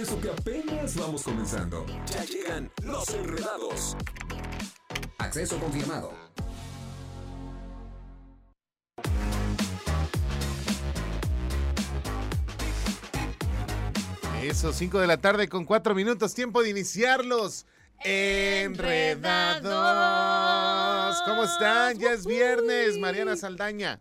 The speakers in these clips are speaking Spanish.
Y eso que apenas vamos comenzando. Ya llegan los enredados. Acceso confirmado. Eso, 5 de la tarde con 4 minutos, tiempo de iniciarlos. Enredados. ¿Cómo están? Ya es viernes, Mariana Saldaña.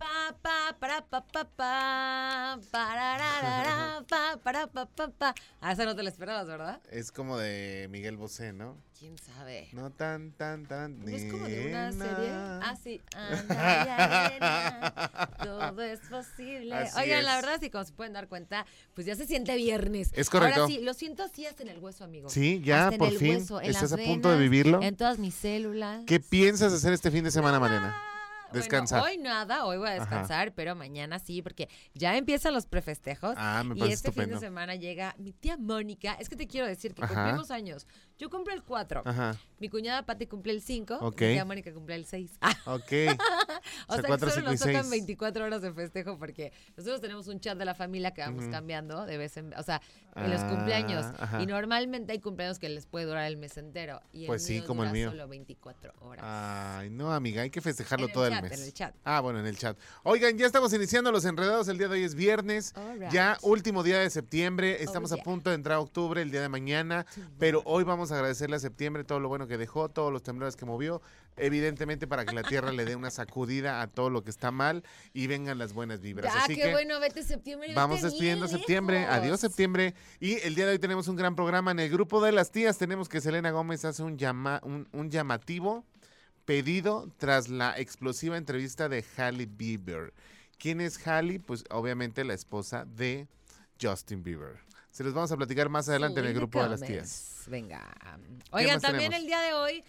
Ah, esa no te la esperabas, ¿verdad? Es como de Miguel Bosé, ¿no? ¿Quién sabe? No tan, tan, tan. ¿No es como de una serie? Ah, sí. Y todo es posible. Así Oigan, la verdad, sí, como se pueden dar cuenta, pues ya se siente viernes. Es correcto. Ahora sí, lo siento así hasta en el hueso, amigo. Sí, ya, Hasta en por el fin. hueso, en ¿Estás las a punto de vivirlo? En todas mis células. ¿Qué piensas hacer este fin de semana, Mariana? Descansar. Bueno, hoy nada, hoy voy a Ajá. descansar, pero mañana sí, porque ya empiezan los prefestejos. Ah, me y parece este fin de semana llega mi tía Mónica. Es que te quiero decir que Ajá. cumplimos años. Yo cumplo el 4. Ajá, Mi cuñada Pati cumple el 5. Ok. Mi tía Mónica cumple el 6. Ah, ok. o sea, sea, que solo y nos tocan seis. 24 horas de festejo porque nosotros tenemos un chat de la familia que vamos cambiando de vez en... O sea, en los Ah, cumpleaños. ajá. Y normalmente hay cumpleaños que les puede durar el mes entero. Y el Pues sí, mío como el mío. solo 24 horas. Ay, no, amiga, hay que festejarlo todo el chat, en el chat. Ah, bueno, en el chat. Oigan, ya estamos iniciando los enredados. El día de hoy es viernes. Ya último día de septiembre. Estamos Oh, a punto de entrar a octubre el día de mañana. Pero hoy vamos a agradecerle a septiembre todo lo bueno que dejó, todos los temblores que movió. Evidentemente para que la tierra le dé una sacudida a todo lo que está mal y vengan las buenas vibras. Ah, Así qué que bueno, vete septiembre. vamos despidiendo septiembre. lejos. Adiós septiembre. Y el día de hoy tenemos un gran programa en el grupo de las tías. Tenemos que Selena Gómez hace un, llama, un, un llamativo pedido tras la explosiva entrevista de Halle Bieber. ¿Quién es Halle? Pues obviamente la esposa de Justin Bieber. Se los vamos a platicar más adelante en el grupo de las tías. Venga. Oigan, más también tenemos? el día de hoy.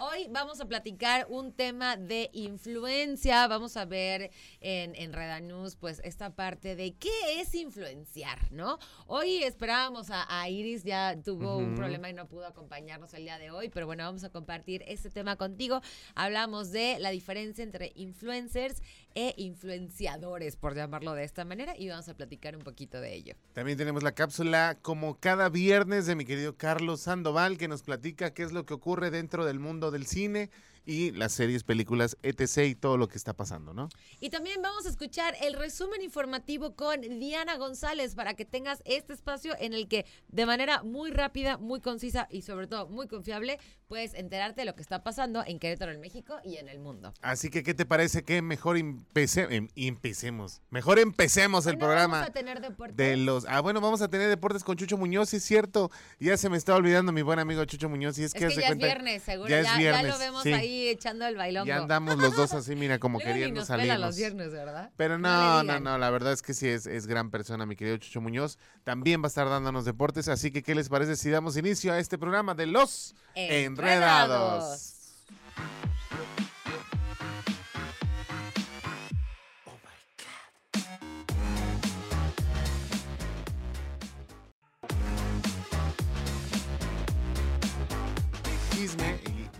Hoy vamos a platicar un tema de influencia. Vamos a ver en, en Reda News, pues, esta parte de qué es influenciar, ¿no? Hoy esperábamos a, a Iris, ya tuvo un problema y no pudo acompañarnos el día de hoy, pero bueno, vamos a compartir este tema contigo. Hablamos de la diferencia entre influencers e influenciadores, por llamarlo de esta manera, y vamos a platicar un poquito de ello. También tenemos la cápsula como cada viernes de mi querido Carlos Sandoval que nos platica qué es lo que ocurre dentro del mundo del cine y las series, películas, etc. y todo lo que está pasando, ¿no? Y también vamos a escuchar el resumen informativo con Diana González para que tengas este espacio en el que de manera muy rápida, muy concisa y sobre todo muy confiable puedes enterarte de lo que está pasando en Querétaro, en México y en el mundo. Así que, ¿qué te parece que mejor empece- em- empecemos? Mejor empecemos el programa Vamos a tener deportes. de los... Ah, bueno, vamos a tener deportes con Chucho Muñoz, sí es cierto. Ya se me estaba olvidando mi buen amigo Chucho Muñoz. Y es, Es que, que ya es cuenta- viernes, seguro. ya Ya, es ya viernes, lo vemos sí. ahí echando el bailongo. Ya andamos los dos así, mira, como queriendo salir. los viernes, ¿verdad? Pero no, no, no, la verdad es que sí es, es gran persona, mi querido Chucho Muñoz. También va a estar dándonos deportes, así que ¿qué les parece si damos inicio a este programa de los Enredados. Enredados?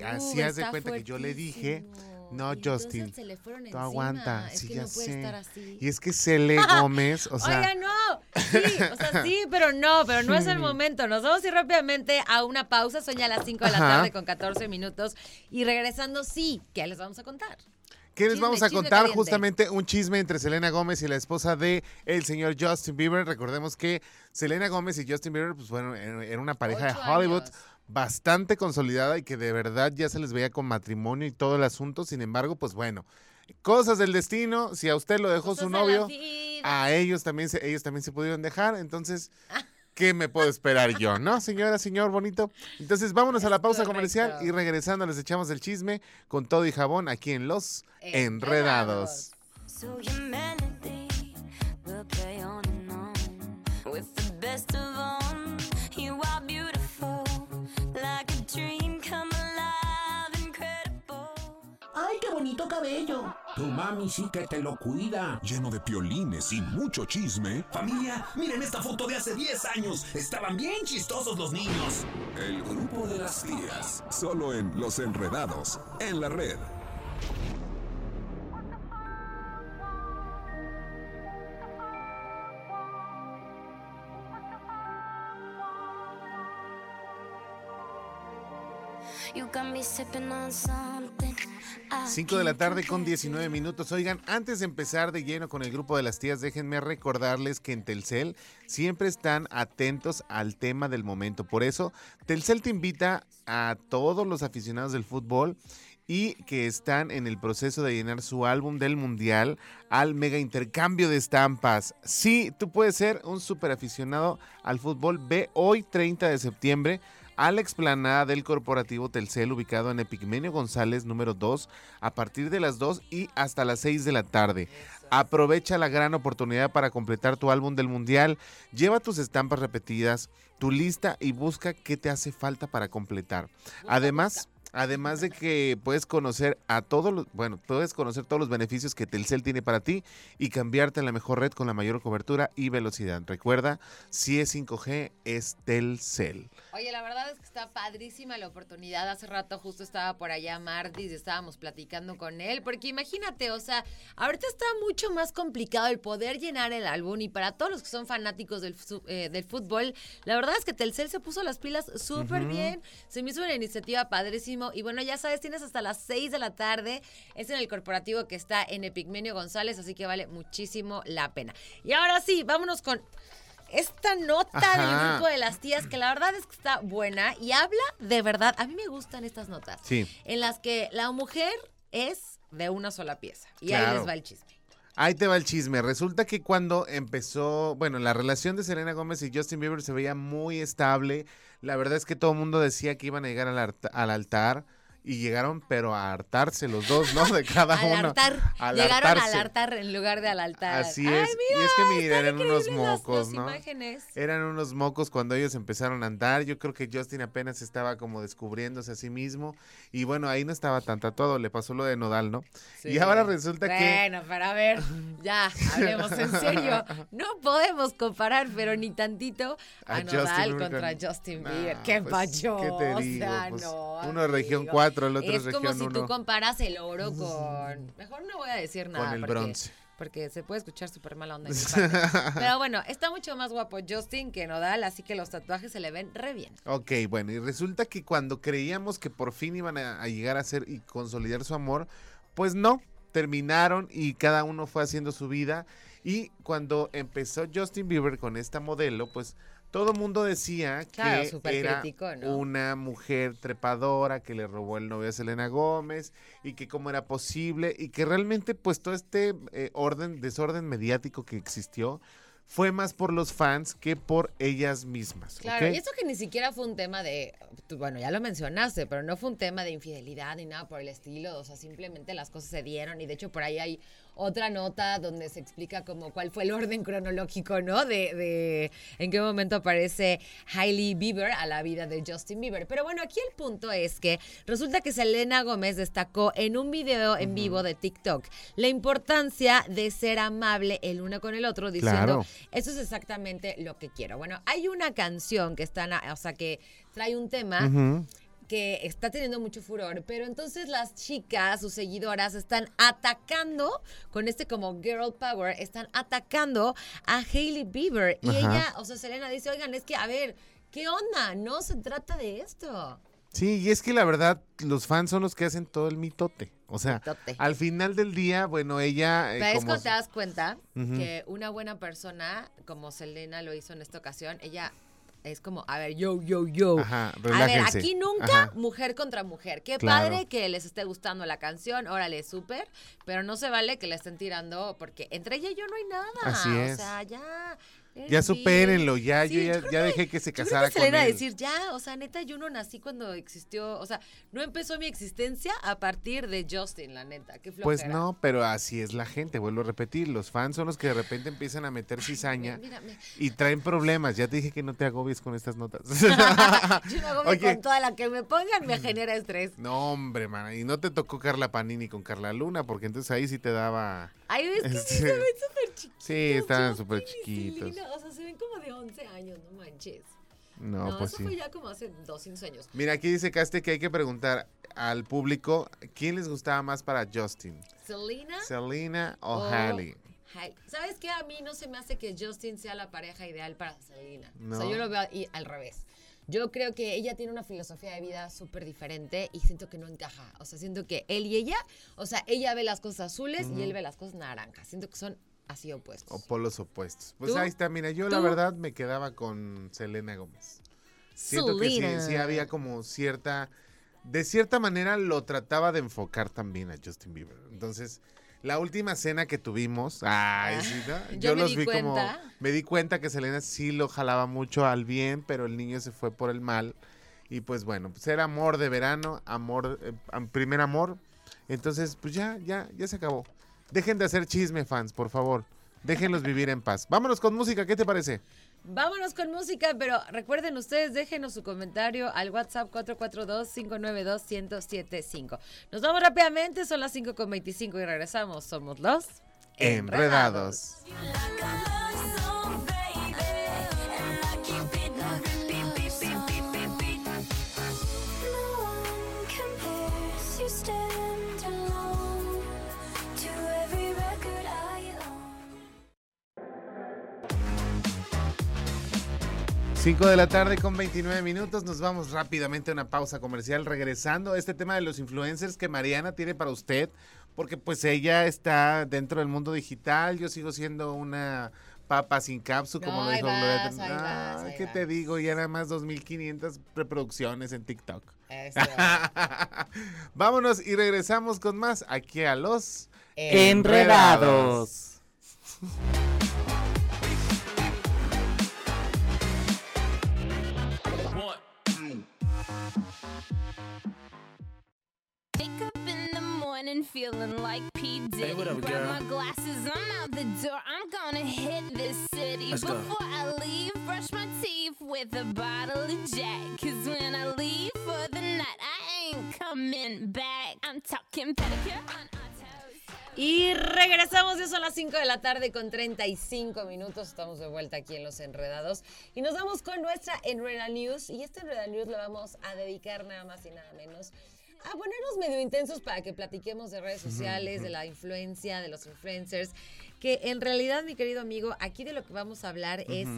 Así haz de cuenta que yo le dije, no, Y Justin, se le fueron tú aguanta, Es sí, que ya no puede sé. estar así. Y es que Cele Gómez, o sea, Oiga, no. Sí, o sea, sí, pero no, pero no es el momento. Nos vamos a ir rápidamente a una pausa. Son ya las 5 de la Ajá. tarde con 14 minutos. Y regresando, sí, ¿qué les vamos a contar? ¿Qué les Chisme, vamos a contar? caliente. Justamente un chisme entre Selena Gómez y la esposa de el señor Justin Bieber. Recordemos que Selena Gómez y Justin Bieber, pues bueno, er- era una pareja de Hollywood años. Bastante consolidada y que de verdad ya se les veía con matrimonio y todo el asunto. Sin embargo, pues bueno, cosas del destino. Si a usted lo dejó Cosas su novio, a ellos también se, ellos también se pudieron dejar. Entonces, ¿qué me puedo esperar yo? ¿No, señora, señor bonito? Entonces, vámonos a la pausa correcto. comercial y regresando les echamos el chisme con todo y jabón aquí en Los Enredados. So Tu mami sí que te lo cuida. Lleno de piolines y mucho chisme. Familia, miren esta foto de hace 10 años. Estaban bien chistosos los niños. El grupo de las tías. Solo en Los Enredados. En la red. You got me sipping on something. I 5 de la tarde con compare 19 to. minutos. Oigan, antes de empezar de lleno con el grupo de las tías, déjenme recordarles que en Telcel siempre están atentos al tema del momento. Por eso, Telcel te invita a todos los aficionados del fútbol y que están en el proceso de llenar su álbum del mundial al mega intercambio de estampas. Sí, tú puedes ser un super aficionado al fútbol. Ve hoy 30 de septiembre a la explanada del corporativo Telcel ubicado en Epigmenio González número 2 a partir de las 2 y hasta las 6 de la tarde. Aprovecha la gran oportunidad para completar tu álbum del mundial. Lleva tus estampas repetidas, tu lista y busca qué te hace falta para completar. Además, además de que puedes conocer a todos los, bueno, puedes conocer todos los beneficios que Telcel tiene para ti y cambiarte en la mejor red con la mayor cobertura y velocidad. Recuerda, si es 5G es Telcel. Oye, la verdad es que está padrísima la oportunidad. Hace rato justo estaba por allá Martis y estábamos platicando con él. Porque imagínate, o sea, ahorita está mucho más complicado el poder llenar el álbum. Y para todos los que son fanáticos del, eh, del fútbol, la verdad es que Telcel se puso las pilas súper bien. Se me hizo una iniciativa Y bueno, ya sabes, tienes hasta las 6 de la tarde. Es en el corporativo que está en Epigmenio González. Así que vale muchísimo la pena. Y ahora sí, vámonos con esta nota Ajá. del grupo de las tías, que la verdad es que está buena y habla de verdad. A mí me gustan estas notas. Sí. En las que la mujer es de una sola pieza. Y ahí les va el chisme. Ahí te va el chisme. Resulta que cuando empezó, bueno, la relación de Selena Gómez y Justin Bieber se veía muy estable. La verdad es que todo el mundo decía que iban a llegar al, al altar y llegaron, pero a hartarse los dos, ¿no? De cada Al uno. altar. Al Llegaron hartarse. al altar en lugar de al altar. Así Ay, es. y es que mira, eran unos mocos, las ¿no? imágenes. Eran unos mocos cuando ellos empezaron a andar. Yo creo que Justin apenas estaba como descubriéndose a sí mismo. Y bueno, ahí no estaba tan tatuado. Le pasó lo de Nodal, ¿no? Y ahora resulta que. Bueno, pero a ver, ya, hablemos en serio. No podemos comparar, pero ni tantito a, A Nodal Justin contra con- Justin Nah, Bieber. ¿Qué pues, pacho? ¿qué te O digo? sea, Pues, no, uno de región amigo. 4, el otro es es como si tú 1. comparas el oro con... Mejor no voy a decir nada. Con el porque- bronce. Porque se puede escuchar súper mala onda. en mi parte. Pero bueno, está mucho más guapo Justin que Nodal, así que los tatuajes se le ven re bien. Ok, bueno, y resulta que cuando creíamos que por fin iban a, a llegar a ser y consolidar su amor, pues no, terminaron y cada uno fue haciendo su vida. Y cuando empezó Justin Bieber con esta modelo, pues todo mundo decía Claro, que era una mujer trepadora que le robó el novio a Selena Gómez y que cómo era posible y que realmente pues todo este eh, orden, desorden mediático que existió fue más por los fans que por ellas mismas. Claro, y eso que ni siquiera fue un tema de, tú, bueno, ya lo mencionaste, pero no fue un tema de infidelidad ni nada por el estilo, o sea, simplemente las cosas se dieron y de hecho por ahí hay otra nota donde se explica como cuál fue el orden cronológico, ¿no? De, de en qué momento aparece Hailey Bieber a la vida de Justin Bieber. Pero bueno, aquí el punto es que resulta que Selena Gómez destacó en un video en vivo de TikTok la importancia de ser amable el uno con el otro, diciendo, Claro. eso es exactamente lo que quiero. Bueno, hay una canción que está, na- o sea, que trae un tema Ujú. Que está teniendo mucho furor, pero entonces las chicas, sus seguidoras, están atacando con este como girl power, están atacando a Hailey Bieber. Y Ajá. ella, o sea, Selena dice, oigan, es que, a ver, ¿qué onda? No se trata de esto. Sí, y es que la verdad, los fans son los que hacen todo el mitote. O sea, Mitote. al final del día, bueno, ella... eh, Pero es cuando te das cuenta que una buena persona, como Selena lo hizo en esta ocasión, ella es como, a ver, yo, yo, yo. Ajá, A ver, aquí nunca Ajá. mujer contra mujer. Qué Claro. padre que les esté gustando la canción, órale, súper, pero no se vale que le estén tirando porque entre ella y yo no hay nada. Así O sea, ya, Ya Eres supérenlo, ya, Sí, yo ya, ya dejé que se yo creo casara con él. decir, ya, o sea, neta, yo no nací cuando existió, o sea, no empezó mi existencia a partir de Justin, la neta, qué Pues flojera. no, pero así es la gente, vuelvo a repetir. Los fans son los que de repente empiezan a meter cizaña Mira, mira, y traen problemas. Ya te dije que no te agobies con estas notas. yo me Oye. con toda la que me pongan, me genera estrés. No, hombre, man. Y no te tocó Carla Panini con Carla Luna, porque entonces ahí sí te daba. Ay, es que sí Este, súper chiquitos. Sí, estaban súper chiquitos. O sea, se ven como de 11 años, no manches. No, No, pues eso sí. fue ya como hace 200 años. Mira, aquí dice Caste que hay que preguntar al público quién les gustaba más para Justin, Selena Selena o o Halle. Hailey. ¿Sabes qué? A mí no se me hace que Justin sea la pareja ideal para Selena. O No. sea, yo lo veo y- al revés. Yo creo que ella tiene una filosofía de vida súper diferente y siento que no encaja. O sea, siento que él y ella, o sea, ella ve las cosas azules y él ve las cosas naranjas. Siento que son así opuestos. O polos opuestos. Pues ¿Tú? ahí está, mira, yo la verdad me quedaba con Selena Gómez. Siento que sí, sí había como cierta, de cierta manera lo trataba de enfocar también a Justin Bieber. Entonces, la última cena que tuvimos, ay, sí, ¿no? Ah, yo los vi como, me di cuenta que Selena sí lo jalaba mucho al bien, pero el niño se fue por el mal. Y pues bueno, pues era amor de verano, amor, eh, primer amor. Entonces, pues ya, ya, ya se acabó. Dejen de hacer chisme, fans, por favor. Déjenlos vivir en paz. Vámonos con música, ¿qué te parece? Vámonos con música, pero recuerden ustedes, déjenos su comentario al WhatsApp 442-592-1075. Nos vamos rápidamente, son las 5.25 y regresamos. Somos los Enredados. No 5 de la tarde con 29 minutos. Nos vamos rápidamente a una pausa comercial. Regresando a este tema de los influencers que Mariana tiene para usted, porque pues ella está dentro del mundo digital. Yo sigo siendo una papa sin capsu, como No, lo dijo vas, ¿Qué te digo? Ya nada más 2.500 reproducciones en TikTok. Eso. Vámonos y regresamos con más aquí a los Enredados. Feeling like P. Diddy. Hey, what up, Grab girl? my glasses, I'm out the door. I'm gonna hit this city. Let's go. Before I leave, brush my teeth with a bottle of Jack. Cause when I leave for the night, I ain't coming back. I'm talking pedicure on our toes. Y regresamos, ya son las 5 de la tarde con 35 minutos. Estamos de vuelta aquí en Los Enredados. Y nos vamos con nuestra Enreda News. Y esta Enreda News la vamos a dedicar nada más y nada menos a ponernos medio intensos para que platiquemos de redes sociales, de la influencia, de los influencers. Que en realidad, mi querido amigo, aquí de lo que vamos a hablar es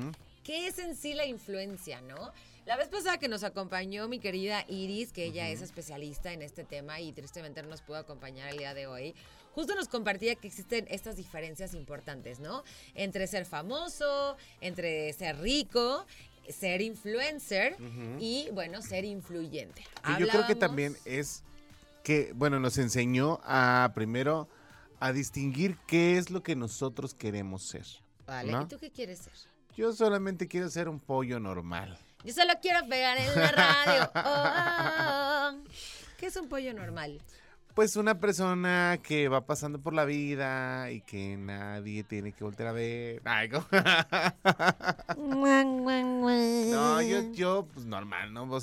qué es en sí la influencia, ¿no? La vez pasada que nos acompañó mi querida Iris, que ella es especialista en este tema y tristemente no nos pudo acompañar el día de hoy, justo nos compartía que existen estas diferencias importantes, ¿no? Entre ser famoso, entre ser rico, ser influencer y, bueno, ser influyente. Que yo creo que Hablábamos- también es que, bueno, nos enseñó a primero a distinguir qué es lo que nosotros queremos ser. Vale, ¿no? ¿y tú qué quieres ser? Yo solamente quiero ser un pollo normal. Yo solo quiero pegar en la radio. Oh. ¿Qué es un pollo normal? Pues una persona que va pasando por la vida y que nadie tiene que volver a ver. Ay,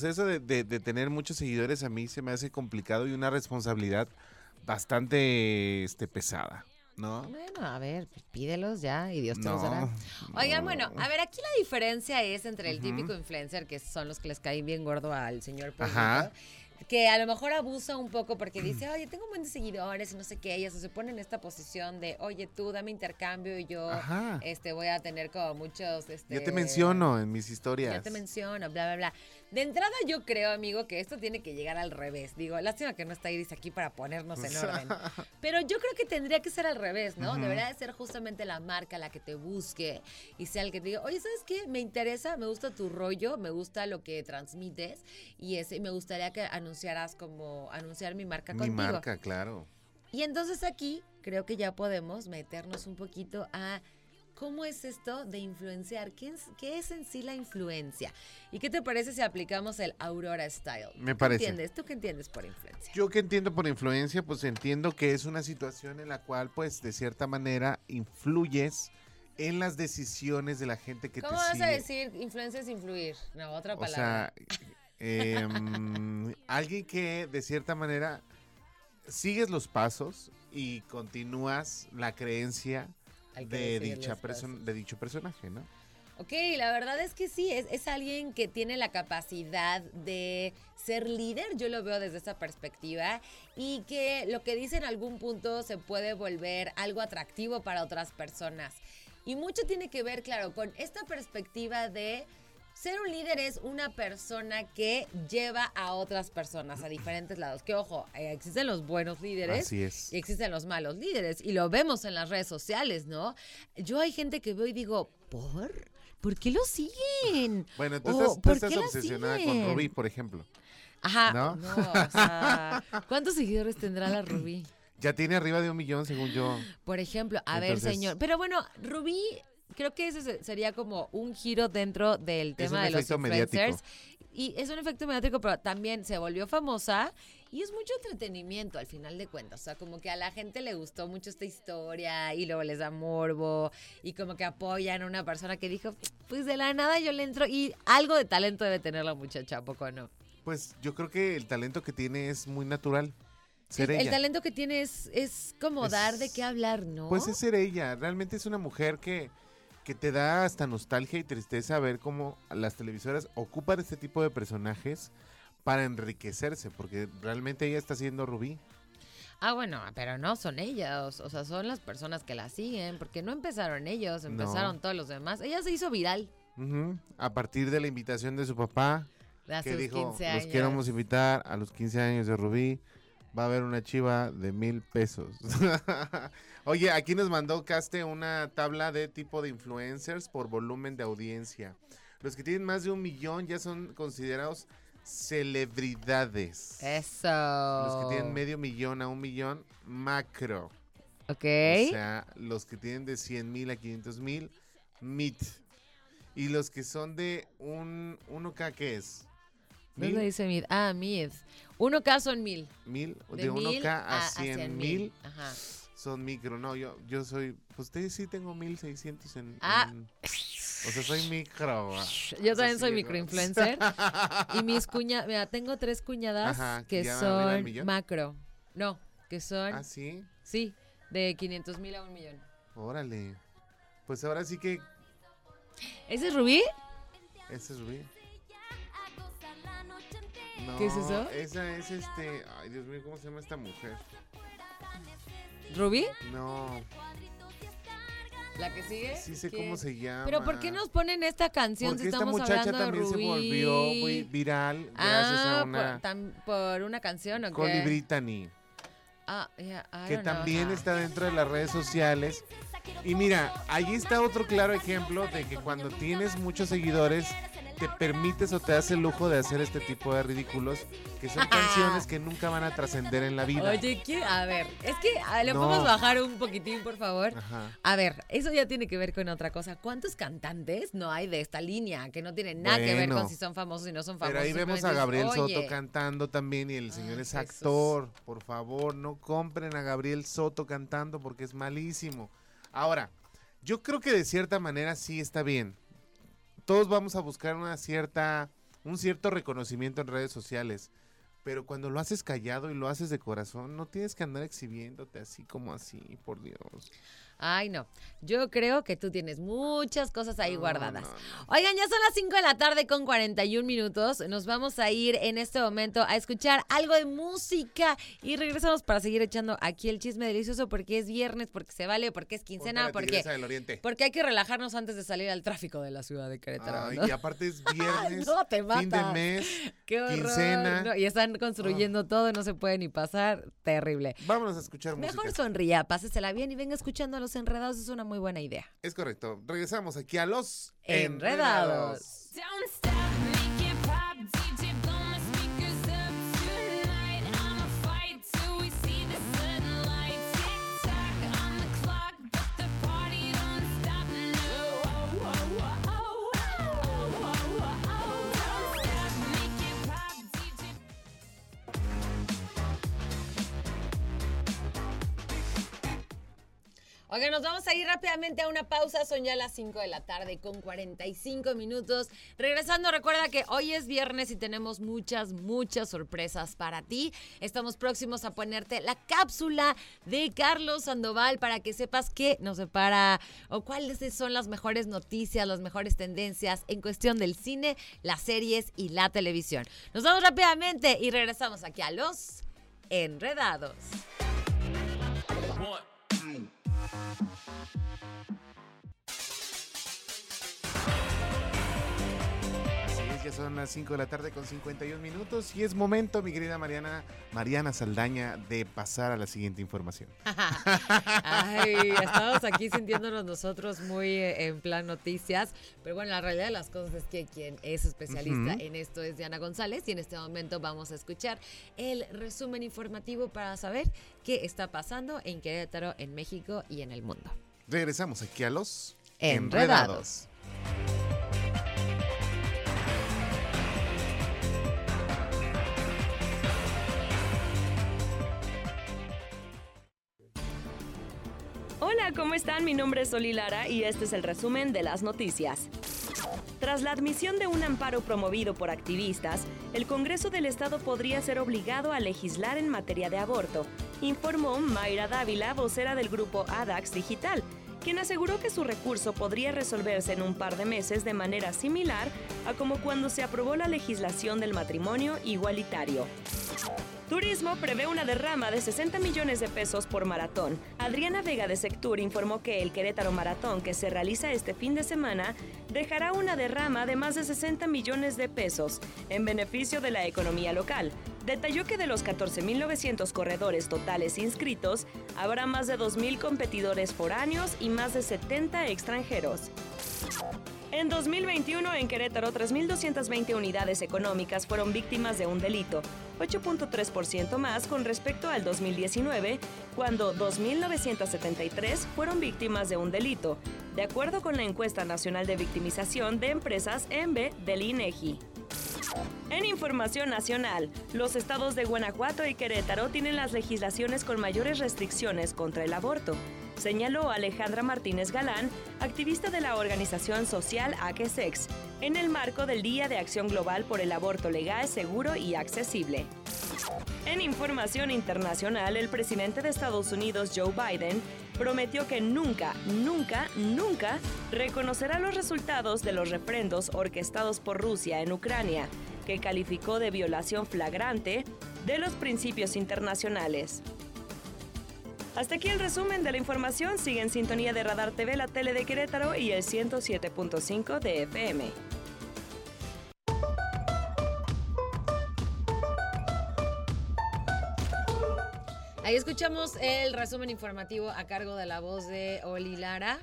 eso de, de- de tener muchos seguidores a mí se me hace complicado y una responsabilidad bastante este, pesada, ¿no? Bueno, a ver, pues pídelos ya y Dios te los dará. Oigan, no. bueno, a ver, aquí la diferencia es entre el típico influencer, que son los que les caen bien gordo al señor público, Ajá. que a lo mejor abusa un poco porque dice, oye, tengo un buen de seguidores y no sé qué, y eso se pone en esta posición de, oye, tú dame intercambio y yo Ajá. este, voy a tener como muchos... Este, Yo te menciono en mis historias. Ya te menciono, bla, bla, bla. De entrada yo creo, amigo, que esto tiene que llegar al revés. Digo, lástima que no está Iris aquí para ponernos en orden. Pero yo creo que tendría que ser al revés, ¿no? Debería de ser justamente la marca la que te busque y sea el que te diga, oye, ¿sabes qué? Me interesa, me gusta tu rollo, me gusta lo que transmites y ese, me gustaría que anunciaras como, anunciar mi marca Mi contigo. marca, claro. Y entonces aquí creo que ya podemos meternos un poquito a ¿cómo es esto de influenciar? ¿Qué es, qué es en sí la influencia? ¿Y qué te parece si aplicamos el Aurora Style? Me ¿Qué parece. entiendes? ¿Tú qué entiendes por influencia? Yo que entiendo por influencia, pues entiendo que es una situación en la cual, pues, de cierta manera, influyes en las decisiones de la gente que ¿Cómo te vas sigue. a decir influencia es influir? No, otra O palabra. sea, em, alguien que de cierta manera sigues los pasos y continúas la creencia de, dicha de dicho personaje, ¿no? Ok, la verdad es que sí, es, es alguien que tiene la capacidad de ser líder, yo lo veo desde esa perspectiva, y que lo que dice en algún punto se puede volver algo atractivo para otras personas. Y mucho tiene que ver, claro, con esta perspectiva de ser un líder es una persona que lleva a otras personas a diferentes lados. Que ojo, eh, existen los buenos líderes Así es. y existen los malos líderes y lo vemos en las redes sociales, ¿no? Yo hay gente que veo y digo, ¿por? ¿Por qué lo siguen? Bueno, tú estás, tú ¿por estás obsesionada con? Rubí, por ejemplo. Ajá, ¿No? no, o sea, ¿cuántos seguidores tendrá la Rubí? Ya tiene arriba de un millón, según yo. Por ejemplo, a ver, señor. Pero bueno, Rubí, creo que ese se- sería como un giro dentro del tema de los influencers. mediático. Y es un efecto mediático, pero también se volvió famosa y es mucho entretenimiento al final de cuentas. O sea, como que a la gente le gustó mucho esta historia y luego les da morbo y como que apoyan a una persona que dijo, pues de la nada yo le entro y algo de talento debe tener la muchacha, ¿a poco no? Pues yo creo que el talento que tiene es muy natural. Ser el ella. talento que tiene es, es como Es- dar de qué hablar, ¿no? Pues es ser ella. Realmente es una mujer que, que te da hasta nostalgia y tristeza ver cómo las televisoras ocupan este tipo de personajes para enriquecerse, porque realmente ella está siendo Rubí. Ah, bueno, pero no son ellas, o sea, son las personas que la siguen, porque no empezaron ellos, No. empezaron todos los demás. Ella se hizo viral. A partir de la invitación de su papá, a que dijo, 15 años. los queremos invitar a los 15 años de Rubí, va a haber una chiva de mil pesos. Oye, aquí nos mandó Caste una tabla de tipo de influencers por volumen de audiencia. Los que tienen más de un millón ya son considerados celebridades. Eso. Los que tienen medio millón a un millón, macro. Ok. O sea, los que tienen de 100 mil a 500 mil, mid. Y los que son de un 1K, ¿qué es? ¿Dónde Mil, dice mid? Ah, mid. Uno K son mil. mil, De, de, mil 1K a, 100 mil Ajá. son micro. No, yo, yo soy, pues sí, sí tengo 1600 en, Ah. en- o sea, soy micro. ah. Yo también soy microinfluencer. y mis cuñadas, mira, tengo tres cuñadas Ajá, que ¿ya arriba del son macro. No, que son, Ah, sí, sí, de 500 mil a un millón. órale. Pues ahora sí que ¿Ese es Rubí? ese es Rubí. ¿Qué es eso? Esa es este, ay Dios mío, ¿cómo se llama esta mujer? ¿Rubí? No, ¿La que sigue? sí sé ¿Qué? cómo se llama. Pero ¿por qué nos ponen esta canción Porque si esta estamos muchacha hablando de también se Rubí? volvió muy viral gracias ah, a una por, tam- por una canción o qué? Brittany, Ah, yeah, I que know, también está dentro de las redes sociales. Y mira, ahí está otro claro ejemplo de que cuando tienes muchos seguidores, te permites o te das el lujo de hacer este tipo de ridículos, que son canciones que nunca van a trascender en la vida. Oye, ¿qué? a ver, es que a, le No. podemos bajar un poquitín, por favor. Ajá. A ver, eso ya tiene que ver con otra cosa. ¿Cuántos cantantes no hay de esta línea que no tienen nada que ver con si son famosos y no son famosos? Pero ahí vemos a Gabriel Soto cantando también y el señor Ay, es Jesús. actor. Por favor, no compren a Gabriel Soto cantando porque es malísimo. Ahora, yo creo que de cierta manera sí está bien. Todos vamos a buscar una cierta, un cierto reconocimiento en redes sociales. Pero cuando lo haces callado y lo haces de corazón, no tienes que andar exhibiéndote así como así, por Dios. Ay, no. Yo creo que tú tienes muchas cosas ahí No, guardadas. no, no. Oigan, ya son las 5 de la tarde con 41 minutos. Nos vamos a ir en este momento a escuchar algo de música y regresamos para seguir echando aquí el chisme delicioso porque es viernes, porque se vale, porque es quincena, porque, porque hay que relajarnos antes de salir al tráfico de la ciudad de Querétaro. Ay, y aparte es viernes, te fin de matas. mes. Qué horror. quincena. Y están construyendo todo, no se puede ni pasar. Terrible. Vámonos a escuchar Mejor música. sonría, pásesela bien y venga escuchando a los enredados, es una muy buena idea. Es correcto. Regresamos aquí a los Enredados. Don't Oigan, nos vamos a ir rápidamente a una pausa. Son ya las 5 de la tarde con 45 minutos. Regresando, recuerda que hoy es viernes y tenemos muchas, muchas sorpresas para ti. Estamos próximos a ponerte la cápsula de Carlos Sandoval para que sepas qué nos separa o cuáles son las mejores noticias, las mejores tendencias en cuestión del cine, las series y la televisión. Nos vamos rápidamente y regresamos aquí a los enredados. Así Thank you. Son las 5 de la tarde con 51 minutos y es momento, mi querida Mariana, Mariana Saldaña, de pasar a la siguiente información. Ay, estamos aquí sintiéndonos nosotros muy eh, en plan noticias, pero bueno, la realidad de las cosas es que quien es especialista en esto es Diana González y en este momento vamos a escuchar el resumen informativo para saber qué está pasando en Querétaro, en México y en el mundo. Regresamos aquí a los Enredados. Hola, ¿cómo están? Mi nombre es Oli Lara y este es el resumen de las noticias. Tras la admisión de un amparo promovido por activistas, el Congreso del Estado podría ser obligado a legislar en materia de aborto, informó Mayra Dávila, vocera del grupo ADAX Digital, quien aseguró que su recurso podría resolverse en un par de meses de manera similar a como cuando se aprobó la legislación del matrimonio igualitario. Turismo prevé una derrama de 60 millones de pesos por maratón. Adriana Vega de Sectur informó que el Querétaro Maratón, que se realiza este fin de semana, dejará una derrama de más de 60 millones de pesos en beneficio de la economía local. Detalló que de los 14.900 corredores totales inscritos, habrá más de 2.000 competidores foráneos y más de 70 extranjeros. En 2021, en Querétaro, 3.220 unidades económicas fueron víctimas de un delito, 8.3% más con respecto al 2019, cuando 2.973 fueron víctimas de un delito, de acuerdo con la encuesta nacional de victimización de empresas ENVE del INEGI. En información nacional, los estados de Guanajuato y Querétaro tienen las legislaciones con mayores restricciones contra el aborto, señaló Alejandra Martínez Galán, activista de la organización social Aquesex, en el marco del Día de Acción Global por el Aborto Legal, Seguro y Accesible. En información internacional, el presidente de Estados Unidos, Joe Biden, prometió que nunca, nunca, nunca reconocerá los resultados de los refrendos orquestados por Rusia en Ucrania, que calificó de violación flagrante de los principios internacionales. Hasta aquí el resumen de la información. Sigue en sintonía de Radar TV, la tele de Querétaro y el 107.5 de FM. Ahí escuchamos el resumen informativo a cargo de la voz de Oli Lara.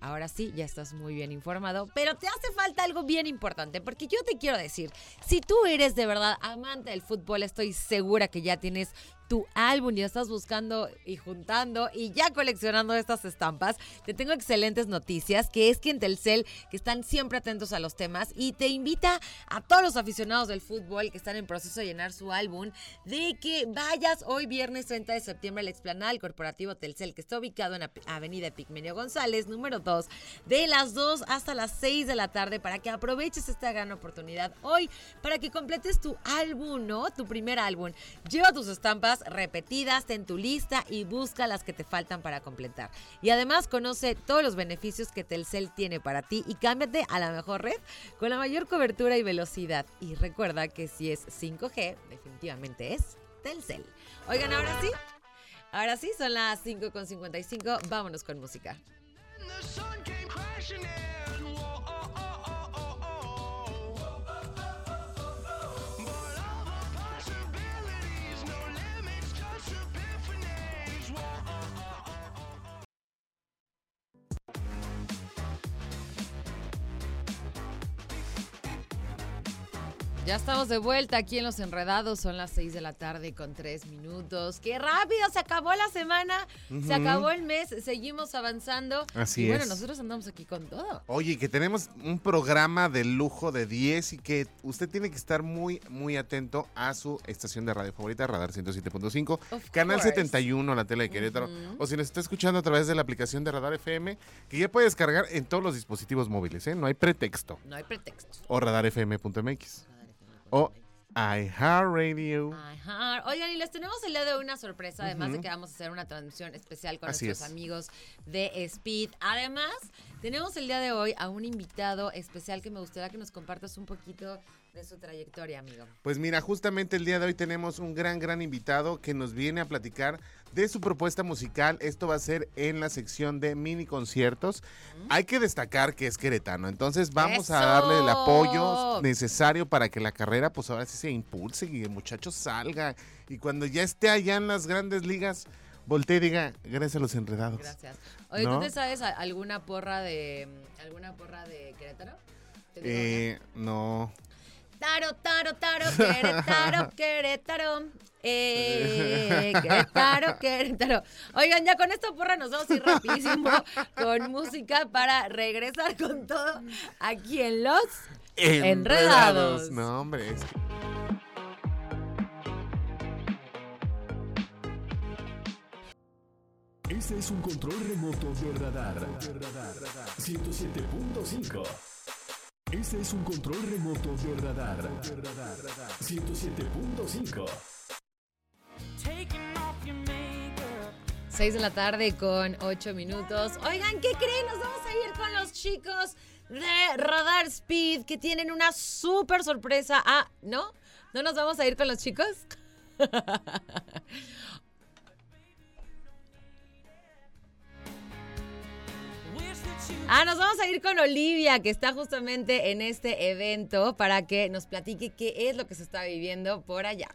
Ahora sí, ya estás muy bien informado, pero te hace falta algo bien importante, porque yo te quiero decir, si tú eres de verdad amante del fútbol, estoy segura que ya tienes tu álbum y estás buscando y juntando y ya coleccionando estas estampas, te tengo excelentes noticias, que es que en Telcel, que están siempre atentos a los temas y te invita a todos los aficionados del fútbol que están en proceso de llenar su álbum, de que vayas hoy viernes 30 de septiembre al explanada del corporativo Telcel, que está ubicado en Avenida Pigmenio González, número 2, de las 2 hasta las 6 de la tarde, para que aproveches esta gran oportunidad hoy, para que completes tu álbum, ¿no? Tu primer álbum. Lleva tus estampas repetidas, ten tu lista y busca las que te faltan para completar. Y además conoce todos los beneficios que Telcel tiene para ti y cámbiate a la mejor red con la mayor cobertura y velocidad. Y recuerda que si es 5G, definitivamente es Telcel. Oigan, ahora sí. Ahora sí, son las 5.55. Vámonos con música. Ya estamos de vuelta aquí en Los Enredados. Son las 6 de la tarde con 3 minutos. ¡Qué rápido! Se acabó la semana, se acabó el mes, seguimos avanzando. Así y bueno, es. nosotros andamos aquí con todo. Oye, que tenemos un programa de lujo de 10 y que usted tiene que estar muy, muy atento a su estación de radio favorita, Radar 107.5, Of Canal course. 71, la tele de Querétaro, o si nos está escuchando a través de la aplicación de Radar FM, que ya puede descargar en todos los dispositivos móviles, ¿eh? No hay pretexto. No hay pretexto. O radarfm.mx. O iHeartRadio. Oigan, y les tenemos el día de hoy una sorpresa, además de que vamos a hacer una transmisión especial con Así nuestros es. amigos de Speed. Además, tenemos el día de hoy a un invitado especial que me gustaría que nos compartas un poquito de su trayectoria, amigo. Pues mira, justamente el día de hoy tenemos un gran, gran invitado que nos viene a platicar de su propuesta musical. Esto va a ser en la sección de mini conciertos. Hay que destacar que es queretano, entonces vamos a darle el apoyo necesario para que la carrera, pues ahora sí se impulse y el muchacho salga. Y cuando ya esté allá en las grandes ligas, voltee y diga, gracias a los enredados. Gracias. Oye, ¿No? ¿tú te sabes alguna porra de alguna porra de Querétaro? ¿Te digo Eh, no. Taro, taro, taro, Querétaro, Querétaro. Eh, Querétaro, Querétaro. Oigan, ya con esta porra nos vamos a ir rapidísimo con música para regresar con todo aquí en Los Enredados. No, hombre. es que- Este es un control remoto de radar. 107.5. Este es un control remoto de radar. 107.5. 6 de la tarde con 8 minutos. Oigan, ¿qué creen? Nos vamos a ir con los chicos de Radar Speed que tienen una súper sorpresa. Ah, ¿no? ¿No nos vamos a ir con los chicos? Ah, nos vamos a ir con Olivia, que está justamente en este evento, para que nos platique qué es lo que se está viviendo por allá.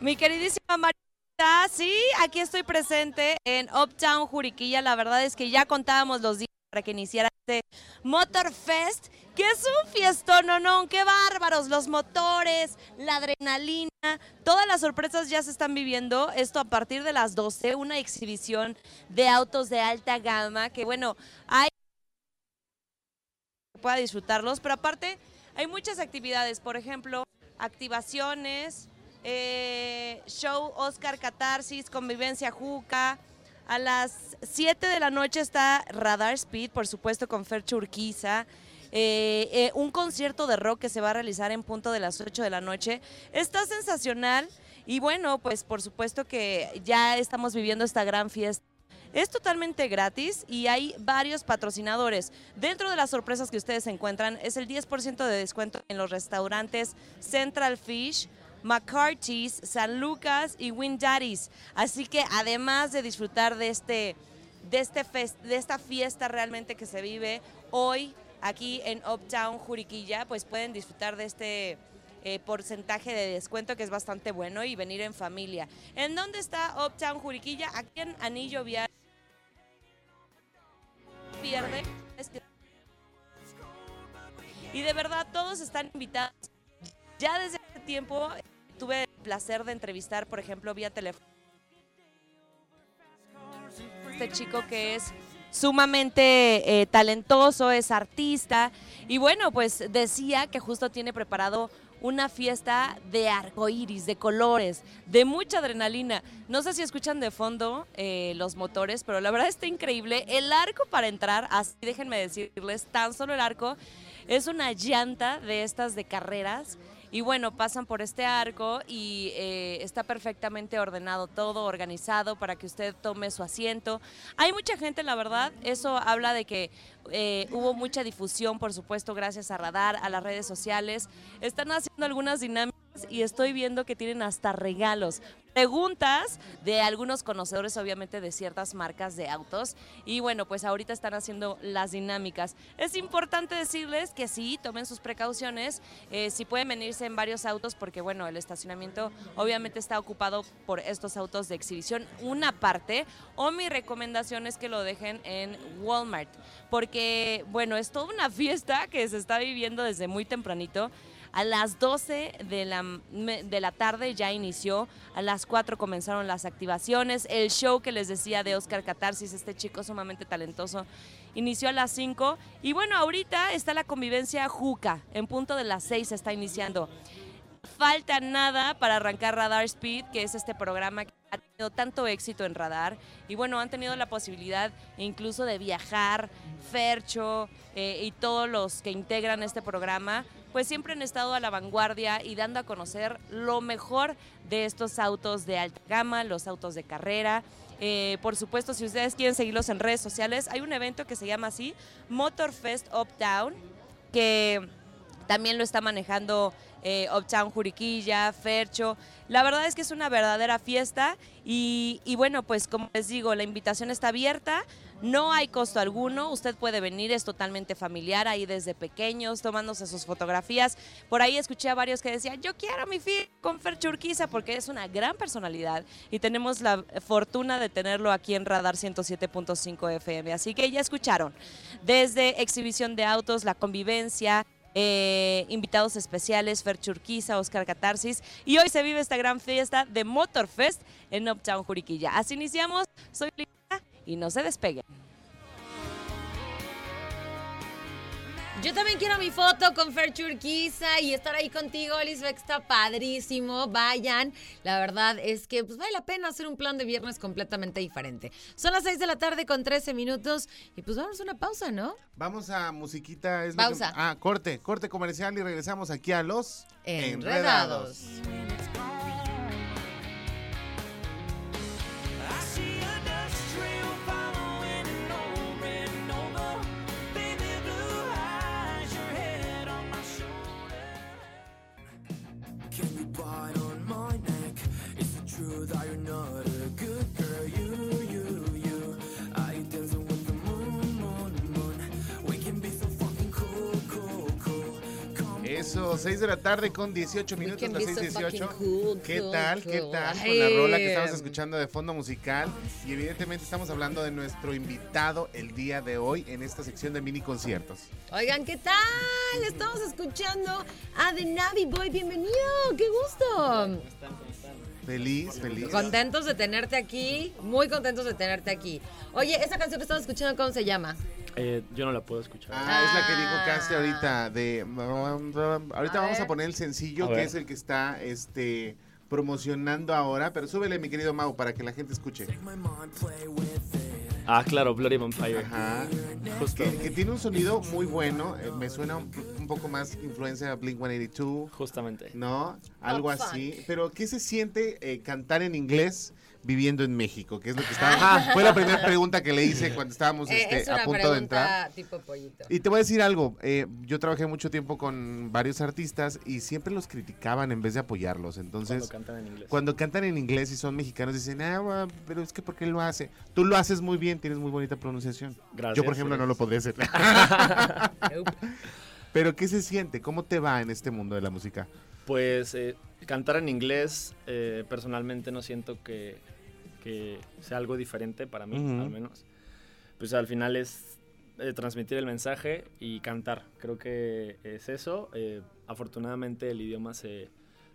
Mi queridísima Marita, sí, aquí estoy presente en Uptown Juriquilla. La verdad es que ya contábamos los días para que iniciara este Motor Fest, que es un fiestón, no, no, qué bárbaros, los motores, la adrenalina, todas las sorpresas ya se están viviendo. Esto a partir de las 12, una exhibición de autos de alta gama, que bueno, hay que pueda disfrutarlos, pero aparte hay muchas actividades, por ejemplo, activaciones, eh, show Oscar Catarsis, convivencia Juca. A las 7 de la noche está Radar Speed, por supuesto, con Fer Churquiza. Eh, eh, un concierto de rock que se va a realizar en punto de las 8 de la noche. Está sensacional. Y bueno, pues por supuesto que ya estamos viviendo esta gran fiesta. Es totalmente gratis y hay varios patrocinadores. Dentro de las sorpresas que ustedes encuentran es el 10% de descuento en los restaurantes Central Fish, McCarthy's, San Lucas y Windaddies. Así que además de disfrutar de este de este fest- de esta fiesta realmente que se vive hoy aquí en Uptown Juriquilla, pues pueden disfrutar de este eh, porcentaje de descuento que es bastante bueno y venir en familia. ¿En dónde está Uptown Juriquilla? Aquí en Anillo Vial. Y de verdad todos están invitados. Ya desde tiempo tuve el placer de entrevistar, por ejemplo, vía teléfono este chico que es sumamente eh, talentoso, es artista y bueno, pues decía que justo tiene preparado una fiesta de arcoíris, de colores, de mucha adrenalina. No sé si escuchan de fondo eh, los motores, pero la verdad está increíble. El arco para entrar, así déjenme decirles, tan solo el arco es una llanta de estas de carreras. Y bueno, pasan por este arco y eh, está perfectamente ordenado todo, organizado para que usted tome su asiento. Hay mucha gente, la verdad, eso habla de que eh, hubo mucha difusión, por supuesto, gracias a Radar, a las redes sociales. Están haciendo algunas dinámicas y estoy viendo que tienen hasta regalos. Preguntas de algunos conocedores, obviamente, de ciertas marcas de autos. Y bueno, pues ahorita están haciendo las dinámicas. Es importante decirles que sí, tomen sus precauciones. eh, si pueden venirse en varios autos, porque bueno, el estacionamiento obviamente está ocupado por estos autos de exhibición, una parte. O mi recomendación es que lo dejen en Walmart, porque bueno, es toda una fiesta que se está viviendo desde muy tempranito. A las 12 de la, de la tarde ya inició, a las 4 comenzaron las activaciones, el show que les decía de Oscar Catarsis, este chico sumamente talentoso, inició a las 5 y bueno, ahorita está la convivencia Juca, en punto de las 6 se está iniciando. Falta nada para arrancar Radar Speed, que es este programa que ha tenido tanto éxito en Radar. Y bueno, han tenido la posibilidad incluso de viajar, Fercho eh, y todos los que integran este programa, pues siempre han estado a la vanguardia y dando a conocer lo mejor de estos autos de alta gama, los autos de carrera. Eh, por supuesto, si ustedes quieren seguirlos en redes sociales, hay un evento que se llama así, Motorfest Uptown, que también lo está manejando eh, Uptown Juriquilla, Fercho. La verdad es que es una verdadera fiesta y, y bueno, pues como les digo, la invitación está abierta. No hay costo alguno, usted puede venir, es totalmente familiar, ahí desde pequeños, tomándose sus fotografías. Por ahí escuché a varios que decían, yo quiero mi film con Fercho Urquiza porque es una gran personalidad y tenemos la fortuna de tenerlo aquí en Radar 107.5 FM. Así que ya escucharon, desde exhibición de autos, la convivencia, eh, invitados especiales, Fer Churquiza, Oscar Catarsis. Y hoy se vive esta gran fiesta de Motorfest en Uptown Juriquilla. Así iniciamos. Soy y no se despeguen. Yo también quiero mi foto con Fer Churquiza y estar ahí contigo, Lisbeth, está padrísimo. Vayan. La verdad es que pues, vale la pena hacer un plan de viernes completamente diferente. Son las 6 de la tarde con 13 minutos y pues vamos a una pausa, ¿no? Vamos a musiquita. Es lo que- Pausa. ah, corte, corte comercial y regresamos aquí a los Enredados. Eso, 6 de la tarde con 18 minutos, las be so 6:18. fucking cool, ¿Qué cool, tal? ¿Qué tal? Con la rola que estamos escuchando de fondo musical. Y evidentemente estamos hablando de nuestro invitado el día de hoy en esta sección de mini conciertos. Oigan, ¿qué tal? Estamos escuchando a The Navi Boy. Bienvenido, qué gusto. Feliz, feliz. Contentos de tenerte aquí, muy contentos de tenerte aquí. Oye, esa canción que estamos escuchando, ¿cómo se llama? Eh, yo no la puedo escuchar. Ah, es la que dijo Casti ahorita de ahorita A vamos ver. a poner el sencillo A que ver. es el que está este promocionando ahora, pero súbele mi querido Mau para que la gente escuche. Ah, claro, Bloody Vampire. Ajá. Justo. Que, que tiene un sonido muy bueno, eh, me suena un, un poco más influencia de Blink 182, Justamente. ¿no? Algo así. Pero ¿qué se siente eh, cantar en inglés viviendo en México? Que es lo que Ah. estaba. Fue la primera pregunta que le hice cuando estábamos Eh, este, es una a punto de entrar. pregunta tipo pollito. Y te voy a decir algo, eh, yo trabajé mucho tiempo con varios artistas y siempre los criticaban en vez de apoyarlos. Entonces, Cuando cantan en inglés. cuando cantan en inglés y son mexicanos, dicen, ah, bueno, pero es que ¿por qué lo hace? Tú lo haces muy bien, tienes muy bonita pronunciación. Gracias, yo, por ejemplo, no lo podría hacer. pero ¿qué se siente? ¿Cómo te va en este mundo de la música? Pues eh, cantar en inglés, eh, personalmente no siento que, que sea algo diferente para mí, al menos. Pues al final es eh, transmitir el mensaje y cantar. Creo que es eso. Eh, afortunadamente el idioma se,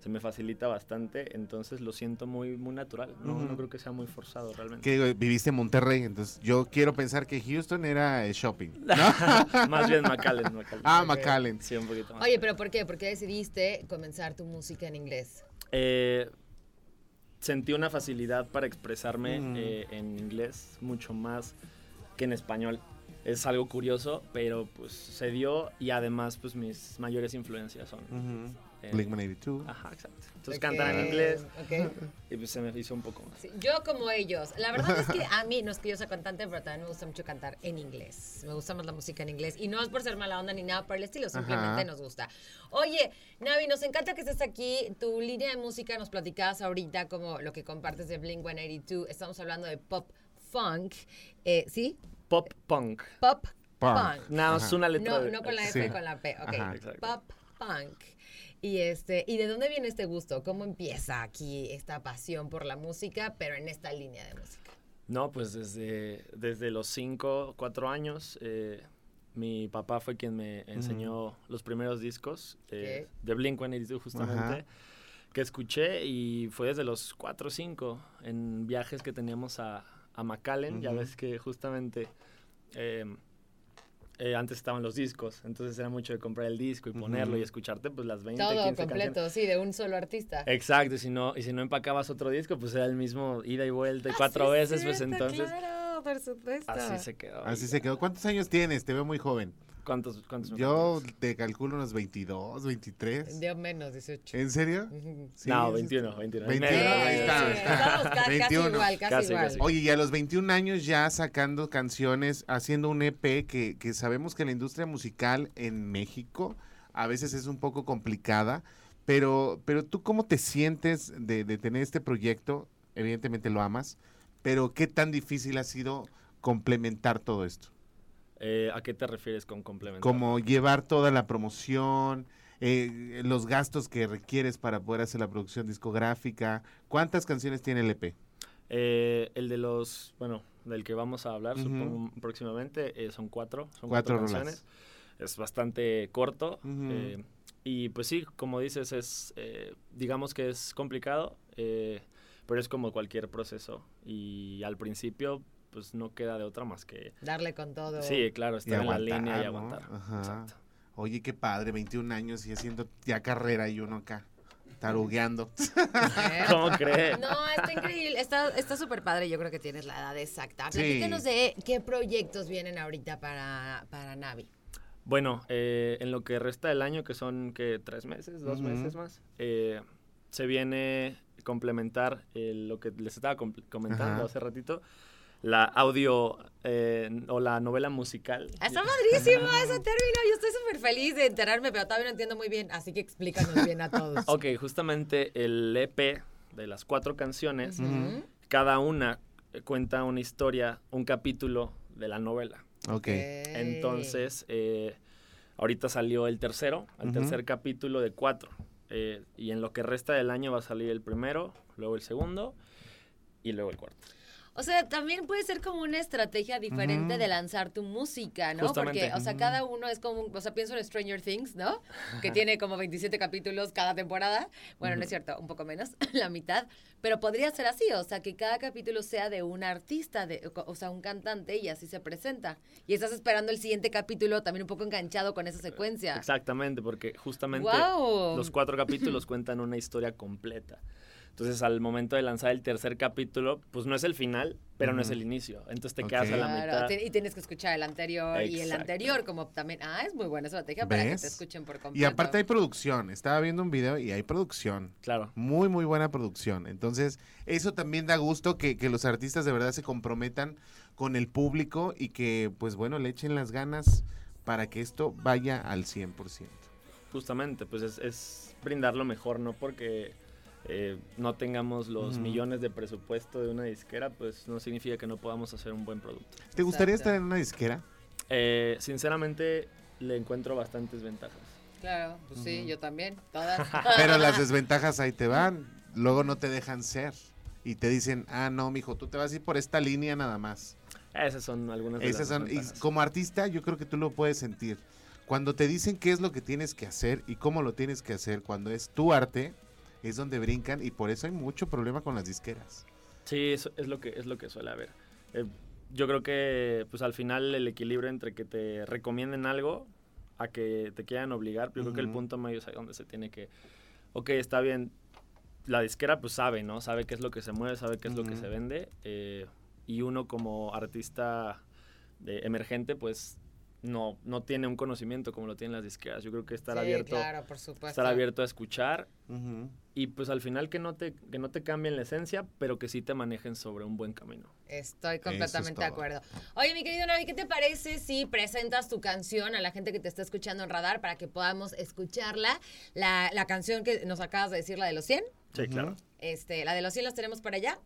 se me facilita bastante, entonces lo siento muy, muy natural. No, no creo que sea muy forzado realmente. Que viviste en Monterrey, entonces yo quiero pensar que Houston era eh, shopping. ¿no? más bien McAllen. McAllen. Ah, McAllen. Sí, un poquito más. Oye, pero ¿por qué? ¿Por qué decidiste comenzar tu música en inglés? Eh, sentí una facilidad para expresarme Mm. eh, en inglés mucho más que en español. Es algo curioso, pero pues se dio y además pues mis mayores influencias son. Eh, Blink-182. Ajá, exacto. Entonces cantan en inglés. ok. Y pues se me hizo un poco más. Sí, yo como ellos. La verdad es que a mí, no es que yo sea cantante, pero también me gusta mucho cantar en inglés. Me gusta más la música en inglés. Y no es por ser mala onda ni nada por el estilo, simplemente Ajá. nos gusta. Oye, Navi, nos encanta que estés aquí. Tu línea de música nos platicabas ahorita como lo que compartes de Blink 182. Estamos hablando de pop funk. Eh, ¿Sí? Pop punk. Pop Punk. punk. No, es una letra No, de- no con la F, Sí. con la P. Ok. Pop punk. Y este, ¿y de dónde viene este gusto? ¿Cómo empieza aquí esta pasión por la música, pero en esta línea de música? No, pues desde, desde los 5, 4 años, eh, mi papá fue quien me enseñó los primeros discos eh, de Blink-182 justamente, Ajá. que escuché y fue desde los 4 o 5 en viajes que teníamos a, a McAllen, ya ves que justamente eh, eh, antes estaban los discos, entonces era mucho de comprar el disco y ponerlo y escucharte pues las 20, Todo 15 completo, canciones. sí, de un solo artista. Exacto, y si no, y si no empacabas otro disco, pues era el mismo ida y vuelta y Ah, cuatro sí, veces, pues entonces Claro, por supuesto. así se quedó. Así se quedó. ¿Cuántos años tienes? Te veo muy joven. ¿Cuántos, cuántos Yo te calculo unos 22, 23. Dio menos, 18. ¿En serio? Sí, no, sí 21, está. 21. 21, Medio, ahí está, sí. está. Estamos ca- casi 21. igual, casi, Casi, igual. casi. Oye, y a los 21 años ya sacando canciones, haciendo un EP que, que sabemos que la industria musical en México a veces es un poco complicada, pero, pero tú cómo te sientes de, de tener este proyecto? Evidentemente lo amas, pero ¿qué tan difícil ha sido complementar todo esto? Eh, ¿A qué te refieres con complementar? Como llevar toda la promoción, eh, los gastos que requieres para poder hacer la producción discográfica. ¿Cuántas canciones tiene el EP? Eh, el de los, bueno, del que vamos a hablar supongo, próximamente, son cuatro, son Cuatro cuatro, canciones. Es bastante corto. Y pues sí, como dices, es, digamos que es complicado, pero es como cualquier proceso. Y al principio, pues no queda de otra más que... Darle con todo. Sí, claro, estar en la línea y aguantar. Ajá. Exacto. Oye, qué padre, 21 años y haciendo ya carrera y uno acá, tarugueando. ¿Eh? ¿Cómo crees? No, está increíble, está está súper padre, yo creo que tienes la edad exacta. Sí. Platícanos de qué proyectos vienen ahorita para, para Navi. Bueno, eh, en lo que resta del año, que son que tres meses, dos meses más, eh, se viene complementar eh, lo que les estaba com- comentando Ajá. hace ratito, la audio eh, o la novela musical. Está padrísimo ese término, yo estoy súper feliz de enterarme, pero todavía no entiendo muy bien, así que explícanos bien a todos. Ok, justamente el EP de las cuatro canciones, cada una cuenta una historia, un capítulo de la novela. ok. Entonces, eh, ahorita salió el tercero, el tercer capítulo de cuatro. eh, y en lo que resta del año va a salir el primero, luego el segundo y luego el cuarto. O sea, también puede ser como una estrategia diferente de lanzar tu música, ¿no? Justamente. Porque, o sea, cada uno es como, o sea, pienso en Stranger Things, ¿no? Que tiene como 27 capítulos cada temporada. Bueno, no es cierto, un poco menos, la mitad. Pero podría ser así, o sea, que cada capítulo sea de un artista, de, o sea, un cantante y así se presenta. Y estás esperando el siguiente capítulo también un poco enganchado con esa secuencia. Exactamente, porque justamente los cuatro capítulos cuentan una historia completa. Entonces, al momento de lanzar el tercer capítulo, pues no es el final, pero no es el inicio. Entonces te quedas a la Claro, mitad. y tienes que escuchar el anterior y el anterior como también. Ah, es muy buena estrategia para que te escuchen por completo. Y aparte hay producción. Estaba viendo un video y hay producción. Claro. Muy, muy buena producción. Entonces, eso también da gusto que, que los artistas de verdad se comprometan con el público y que, pues bueno, le echen las ganas para que esto vaya al 100%. Justamente, pues es, es brindar lo mejor, no porque eh, no tengamos los millones de presupuesto de una disquera, pues no significa que no podamos hacer un buen producto. ¿Te gustaría Exacto. estar en una disquera? Eh, sinceramente, le encuentro bastantes ventajas. Claro, pues sí, yo también, todas. Pero las desventajas ahí te van. Luego no te dejan ser. Y te dicen, ah, no, mijo, tú te vas a ir por esta línea nada más. Esas son algunas de Esas las son, y como artista, yo creo que tú lo puedes sentir. Cuando te dicen qué es lo que tienes que hacer y cómo lo tienes que hacer, cuando es tu arte, es donde brincan y por eso hay mucho problema con las disqueras. Sí, eso es lo que es lo que suele haber. Eh, yo creo que pues al final el equilibrio entre que te recomienden algo a que te quieran obligar, yo creo que el punto medio es ahí donde se tiene que, ok, está bien, la disquera pues sabe, ¿no? Sabe qué es lo que se mueve, sabe qué es lo que se vende, eh, y uno como artista de- emergente pues no, no tiene un conocimiento como lo tienen las disqueras. Yo creo que estar Sí, abierto, claro, por supuesto. estar abierto a escuchar y pues al final que no te que no te cambien la esencia, pero que sí te manejen sobre un buen camino. Estoy completamente de acuerdo. Oye, mi querido Navi, ¿qué te parece si presentas tu canción a la gente que te está escuchando en Radar para que podamos escucharla? La, la canción que nos acabas de decir, la de los 100. Sí, claro. Este, la de los 100 los tenemos para allá.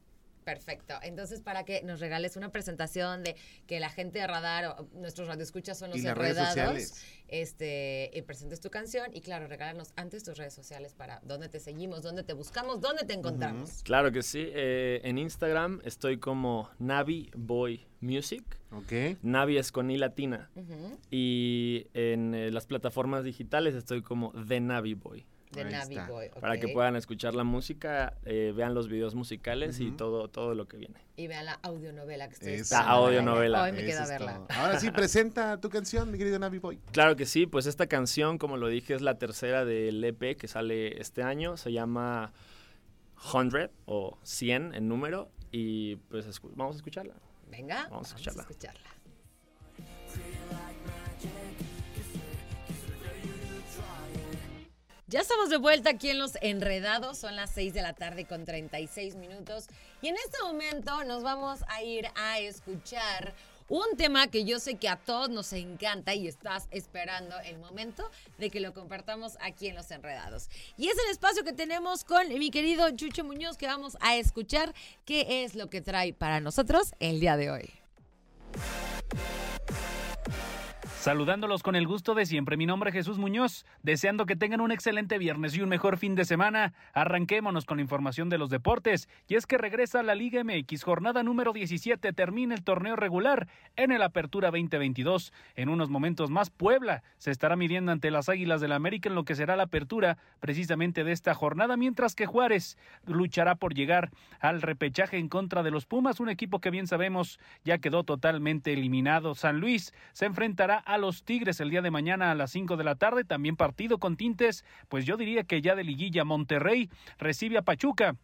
Perfecto. Entonces, para que nos regales una presentación de que la gente de Radar, o nuestros radioescuchas son los Y las redes enredados, este, y presentes tu canción y claro, regálanos antes tus redes sociales para dónde te seguimos, dónde te buscamos, dónde te encontramos. Claro que sí. eh, en Instagram estoy como Navi Boy Music. Ok. Navi es con I latina. Y en eh, las plataformas digitales estoy como The Navi Boy. De Navi Boy. Para que puedan escuchar la música, eh, vean los videos musicales y todo, todo lo que viene. Y vean la audionovela que esperando La audionovela. Hoy me queda verla. todo. Ahora sí, presenta tu canción, mi querido Navi Boy. Claro que sí, pues esta canción, como lo dije, es la tercera del EP que sale este año. Se llama 100 o 100 en número. Y pues vamos a escucharla. Venga, Vamos a escucharla. escucharla. Ya estamos de vuelta aquí en Los Enredados, son las 6 de la tarde con 36 minutos y en este momento nos vamos a ir a escuchar un tema que yo sé que a todos nos encanta y estás esperando el momento de que lo compartamos aquí en Los Enredados. Y es el espacio que tenemos con mi querido Chucho Muñoz que vamos a escuchar qué es lo que trae para nosotros el día de hoy. Saludándolos con el gusto de siempre, mi nombre es Jesús Muñoz, deseando que tengan un excelente viernes y un mejor fin de semana. Arranquémonos con la información de los deportes, y es que regresa la Liga MX, jornada número 17, termina el torneo regular en el Apertura 2022. En unos momentos más, Puebla se estará midiendo ante las Águilas del América en lo que será la apertura precisamente de esta jornada, mientras que Juárez luchará por llegar al repechaje en contra de los Pumas, un equipo que bien sabemos ya quedó totalmente eliminado. San Luis se enfrentará a los Tigres el día de mañana a las 5 de la tarde, también partido con tintes, pues yo diría que ya de liguilla Monterrey recibe a Pachuca.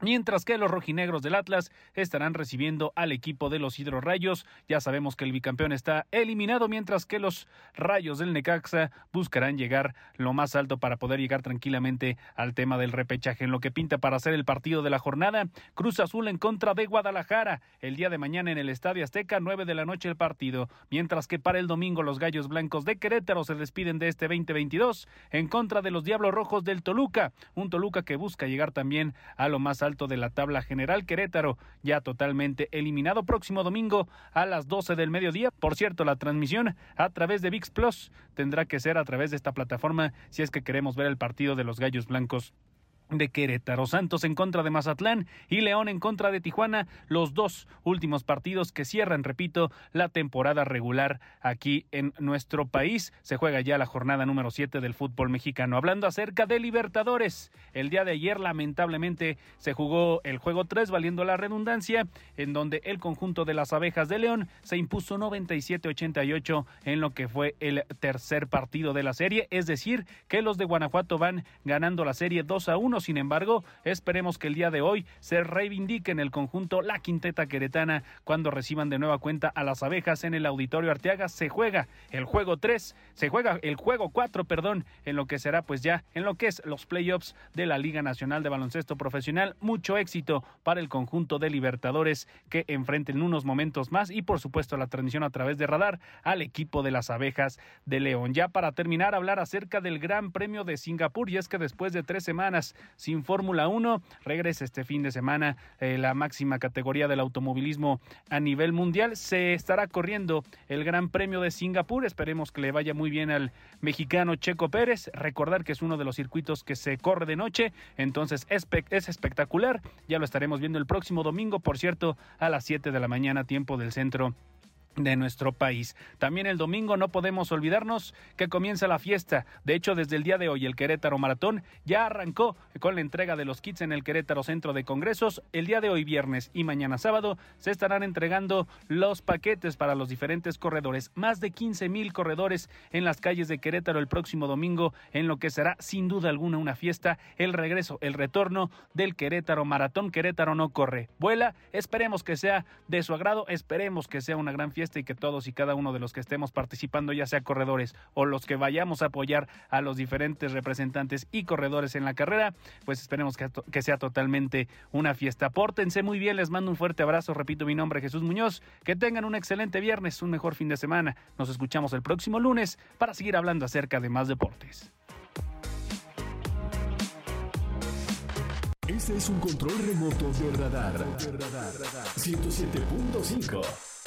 Mientras que los rojinegros del Atlas estarán recibiendo al equipo de los hidrorrayos. Ya sabemos que el bicampeón está eliminado, mientras que los rayos del Necaxa buscarán llegar lo más alto para poder llegar tranquilamente al tema del repechaje. En lo que pinta para ser el partido de la jornada, Cruz Azul en contra de Guadalajara. El día de mañana en el Estadio Azteca, 9 de la noche el partido. Mientras que para el domingo los Gallos Blancos de Querétaro se despiden de este 2022 en contra de los Diablos Rojos del Toluca. Un Toluca que busca llegar también a lo más alto de la tabla general. Querétaro ya totalmente eliminado. Próximo domingo a las 12 del mediodía. Por cierto, la transmisión a través de VIX Plus tendrá que ser a través de esta plataforma si es que queremos ver el partido de los Gallos Blancos de Querétaro, Santos en contra de Mazatlán y León en contra de Tijuana, los dos últimos partidos que cierran, repito, la temporada regular aquí en nuestro país. Se juega ya la jornada número 7 del fútbol mexicano. Hablando acerca de Libertadores, el día de ayer lamentablemente se jugó el juego 3, valiendo la redundancia, en donde el conjunto de las abejas de León se impuso 97-88 en lo que fue el tercer partido de la serie, es decir, que los de Guanajuato van ganando la serie 2 a 1 sin embargo, esperemos que el día de hoy se reivindique en el conjunto la quinteta queretana cuando reciban de nueva cuenta a las abejas en el auditorio Arteaga. Se juega el juego 3, se juega el juego 4, perdón, en lo que será pues ya en lo que es los playoffs de la Liga Nacional de Baloncesto Profesional. Mucho éxito para el conjunto de Libertadores que enfrenten unos momentos más y por supuesto la transmisión a través de radar al equipo de las abejas de León. Ya para terminar, hablar acerca del Gran Premio de Singapur y es que después de tres semanas sin Fórmula 1. Regresa este fin de semana eh, la máxima categoría del automovilismo a nivel mundial. Se estará corriendo el Gran Premio de Singapur. Esperemos que le vaya muy bien al mexicano Checo Pérez. Recordar que es uno de los circuitos que se corre de noche, entonces es, es espectacular. Ya lo estaremos viendo el próximo domingo, por cierto, a las 7 de la mañana, tiempo del centro de nuestro país. También el domingo no podemos olvidarnos que comienza la fiesta. De hecho, desde el día de hoy el Querétaro Maratón ya arrancó con la entrega de los kits en el Querétaro Centro de Congresos. El día de hoy viernes y mañana sábado se estarán entregando los paquetes para los diferentes corredores. Más de 15 mil corredores en las calles de Querétaro el próximo domingo en lo que será sin duda alguna una fiesta. El regreso, el retorno del Querétaro Maratón. Querétaro no corre, vuela. Esperemos que sea de su agrado. Esperemos que sea una gran fiesta y que todos y cada uno de los que estemos participando, ya sea corredores o los que vayamos a apoyar a los diferentes representantes y corredores en la carrera, pues esperemos que sea totalmente una fiesta. Pórtense muy bien, les mando un fuerte abrazo, repito mi nombre Jesús Muñoz, que tengan un excelente viernes, un mejor fin de semana. Nos escuchamos el próximo lunes para seguir hablando acerca de más deportes. Este es un control remoto de radar. 107.5.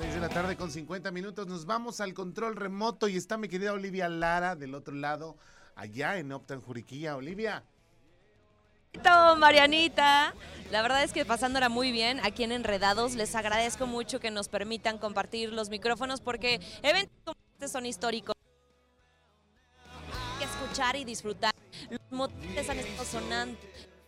6 de la tarde con 50 minutos. Nos vamos al control remoto y está mi querida Olivia Lara del otro lado, allá en Optan Juriquilla. Olivia. Marianita. La verdad es que pasándola muy bien aquí en Enredados. Les agradezco mucho que nos permitan compartir los micrófonos porque eventos como este son históricos. Hay que escuchar y disfrutar. Los motores han estado sonando.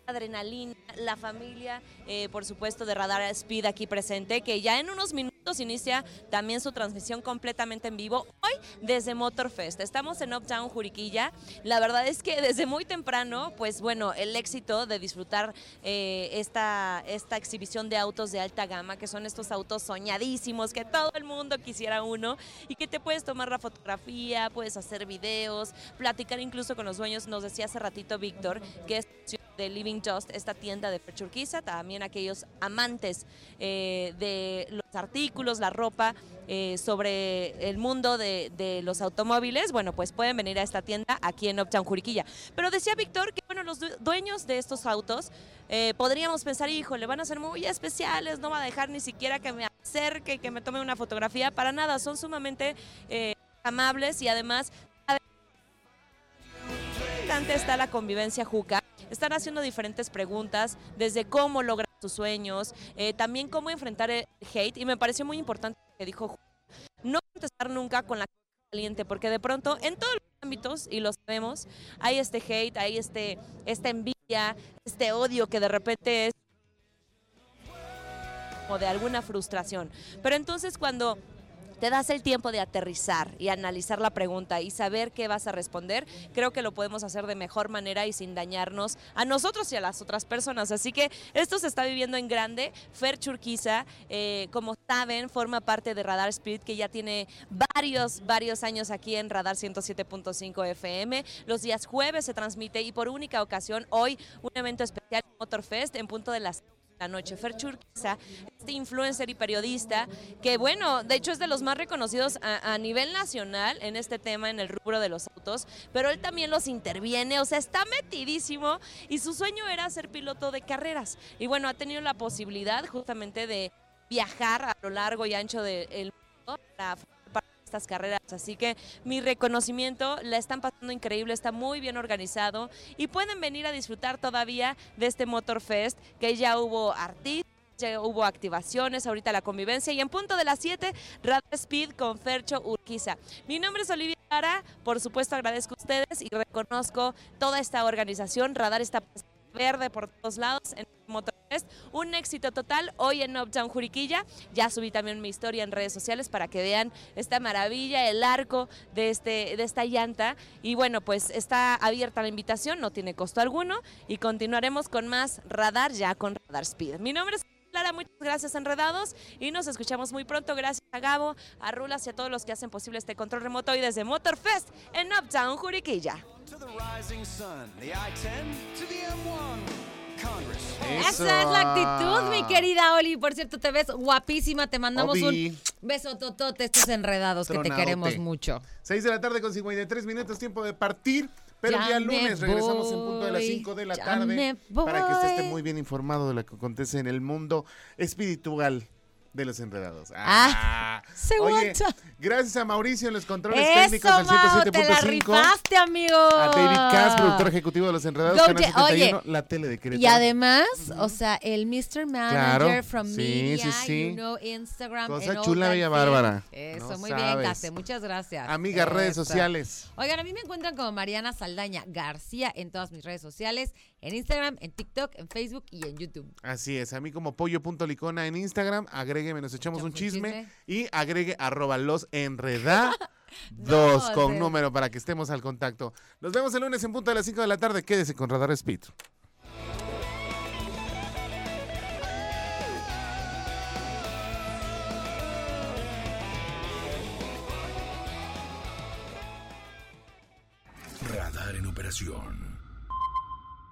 Adrenalina, la familia, eh, por supuesto, de Radar Speed aquí presente, que ya en unos minutos inicia también su transmisión completamente en vivo. Hoy desde Motorfest. Estamos en Uptown Juriquilla. La verdad es que desde muy temprano, pues bueno, el éxito de disfrutar eh, esta, esta exhibición de autos de alta gama, que son estos autos soñadísimos, que todo el mundo quisiera uno, y que te puedes tomar la fotografía, puedes hacer videos, platicar incluso con los dueños. Nos decía hace ratito Víctor que es de Living Just, esta tienda de Perchurquiza, también aquellos amantes eh, de los artículos, la ropa eh, sobre el mundo de, los automóviles, bueno, pues pueden venir a esta tienda aquí en Uptown Juriquilla. Pero decía Víctor que, bueno, los due- dueños de estos autos eh, podríamos pensar, híjole, van a ser muy especiales, no va a dejar ni siquiera que me acerque, que me tome una fotografía, para nada, son sumamente eh, amables y además está la convivencia Juca. Están haciendo diferentes preguntas, desde cómo lograr sus sueños, eh, también cómo enfrentar el hate. Y me pareció muy importante lo que dijo. No contestar nunca con la caliente, porque de pronto en todos los ámbitos, y lo sabemos, hay este hate, hay este, esta envidia, este odio que de repente es como de alguna frustración. Pero entonces cuando te das el tiempo de aterrizar y analizar la pregunta y saber qué vas a responder, creo que lo podemos hacer de mejor manera y sin dañarnos a nosotros y a las otras personas. Así que esto se está viviendo en grande. Fer Churquiza, eh, como saben, forma parte de Radar Spirit, que ya tiene varios, varios años aquí en Radar 107.5 FM. Los días jueves se transmite y por única ocasión, hoy, un evento especial Motorfest en punto de las la noche. Fer Churquiza, este influencer y periodista, que bueno, de hecho es de los más reconocidos a, nivel nacional en este tema, en el rubro de los autos, pero él también los interviene, o sea, está metidísimo y su sueño era ser piloto de carreras. Y bueno, ha tenido la posibilidad justamente de viajar a lo largo y ancho del mundo para carreras. Así que mi reconocimiento, la están pasando increíble, está muy bien organizado y pueden venir a disfrutar todavía de este Motorfest, que ya hubo artistas. Ya hubo activaciones, ahorita la convivencia y en punto de las 7, Radar Speed con Fercho Urquiza. Mi nombre es Olivia Lara, por supuesto agradezco a ustedes y reconozco toda esta organización. Radar está verde por todos lados en Motorfest. Un éxito total hoy en Uptown Juriquilla. Ya subí también mi historia en redes sociales para que vean esta maravilla, el arco de, este, de esta llanta. Y bueno, pues está abierta la invitación, no tiene costo alguno. Y continuaremos con más Radar ya con Radar Speed. Mi nombre es Clara, muchas gracias Enredados y nos escuchamos muy pronto. Gracias a Gabo, a Rulas y a todos los que hacen posible este control remoto hoy desde Motorfest en Uptown Juriquilla. To the rising sun, the I-10 to the M1. Congress. Esa es la actitud, mi querida Oli. Por cierto, te ves guapísima. Te mandamos Obi. un beso totote, estos enredados que te queremos mucho. 6 de la tarde con 53 minutos, tiempo de partir. Pero Ya lunes regresamos en punto de las voy, 5 de la ya tarde para que usted esté muy bien informado de lo que acontece en el mundo espiritual de los enredados. Ah, se Oye, gracias a Mauricio en los controles Eso, técnicos del Mau, te la 107.5. rifaste, amigo. A David Cass, productor ejecutivo de los enredados, Go Canal Jet- 71, oye, la tele de Querétaro. Y además, o sea, el Mr. Manager Claro, from sí, Media, sí, sí. you know, Instagram. Cosa chula, bella bárbara. Eso, No muy bien, sabes. Cate, muchas gracias. Amigas, redes sociales. Oigan, a mí me encuentran como Mariana Saldaña García en todas mis redes sociales, en Instagram, en TikTok, en Facebook y en YouTube. Así es, a mí como pollo.licona en Instagram, agrégueme, nos echamos, un chisme, y agregue arroba los enreda. dos con número para que estemos al contacto. Nos vemos el lunes en punto de las 5 de la tarde. Quédese con Radar Speed. Radar en operación.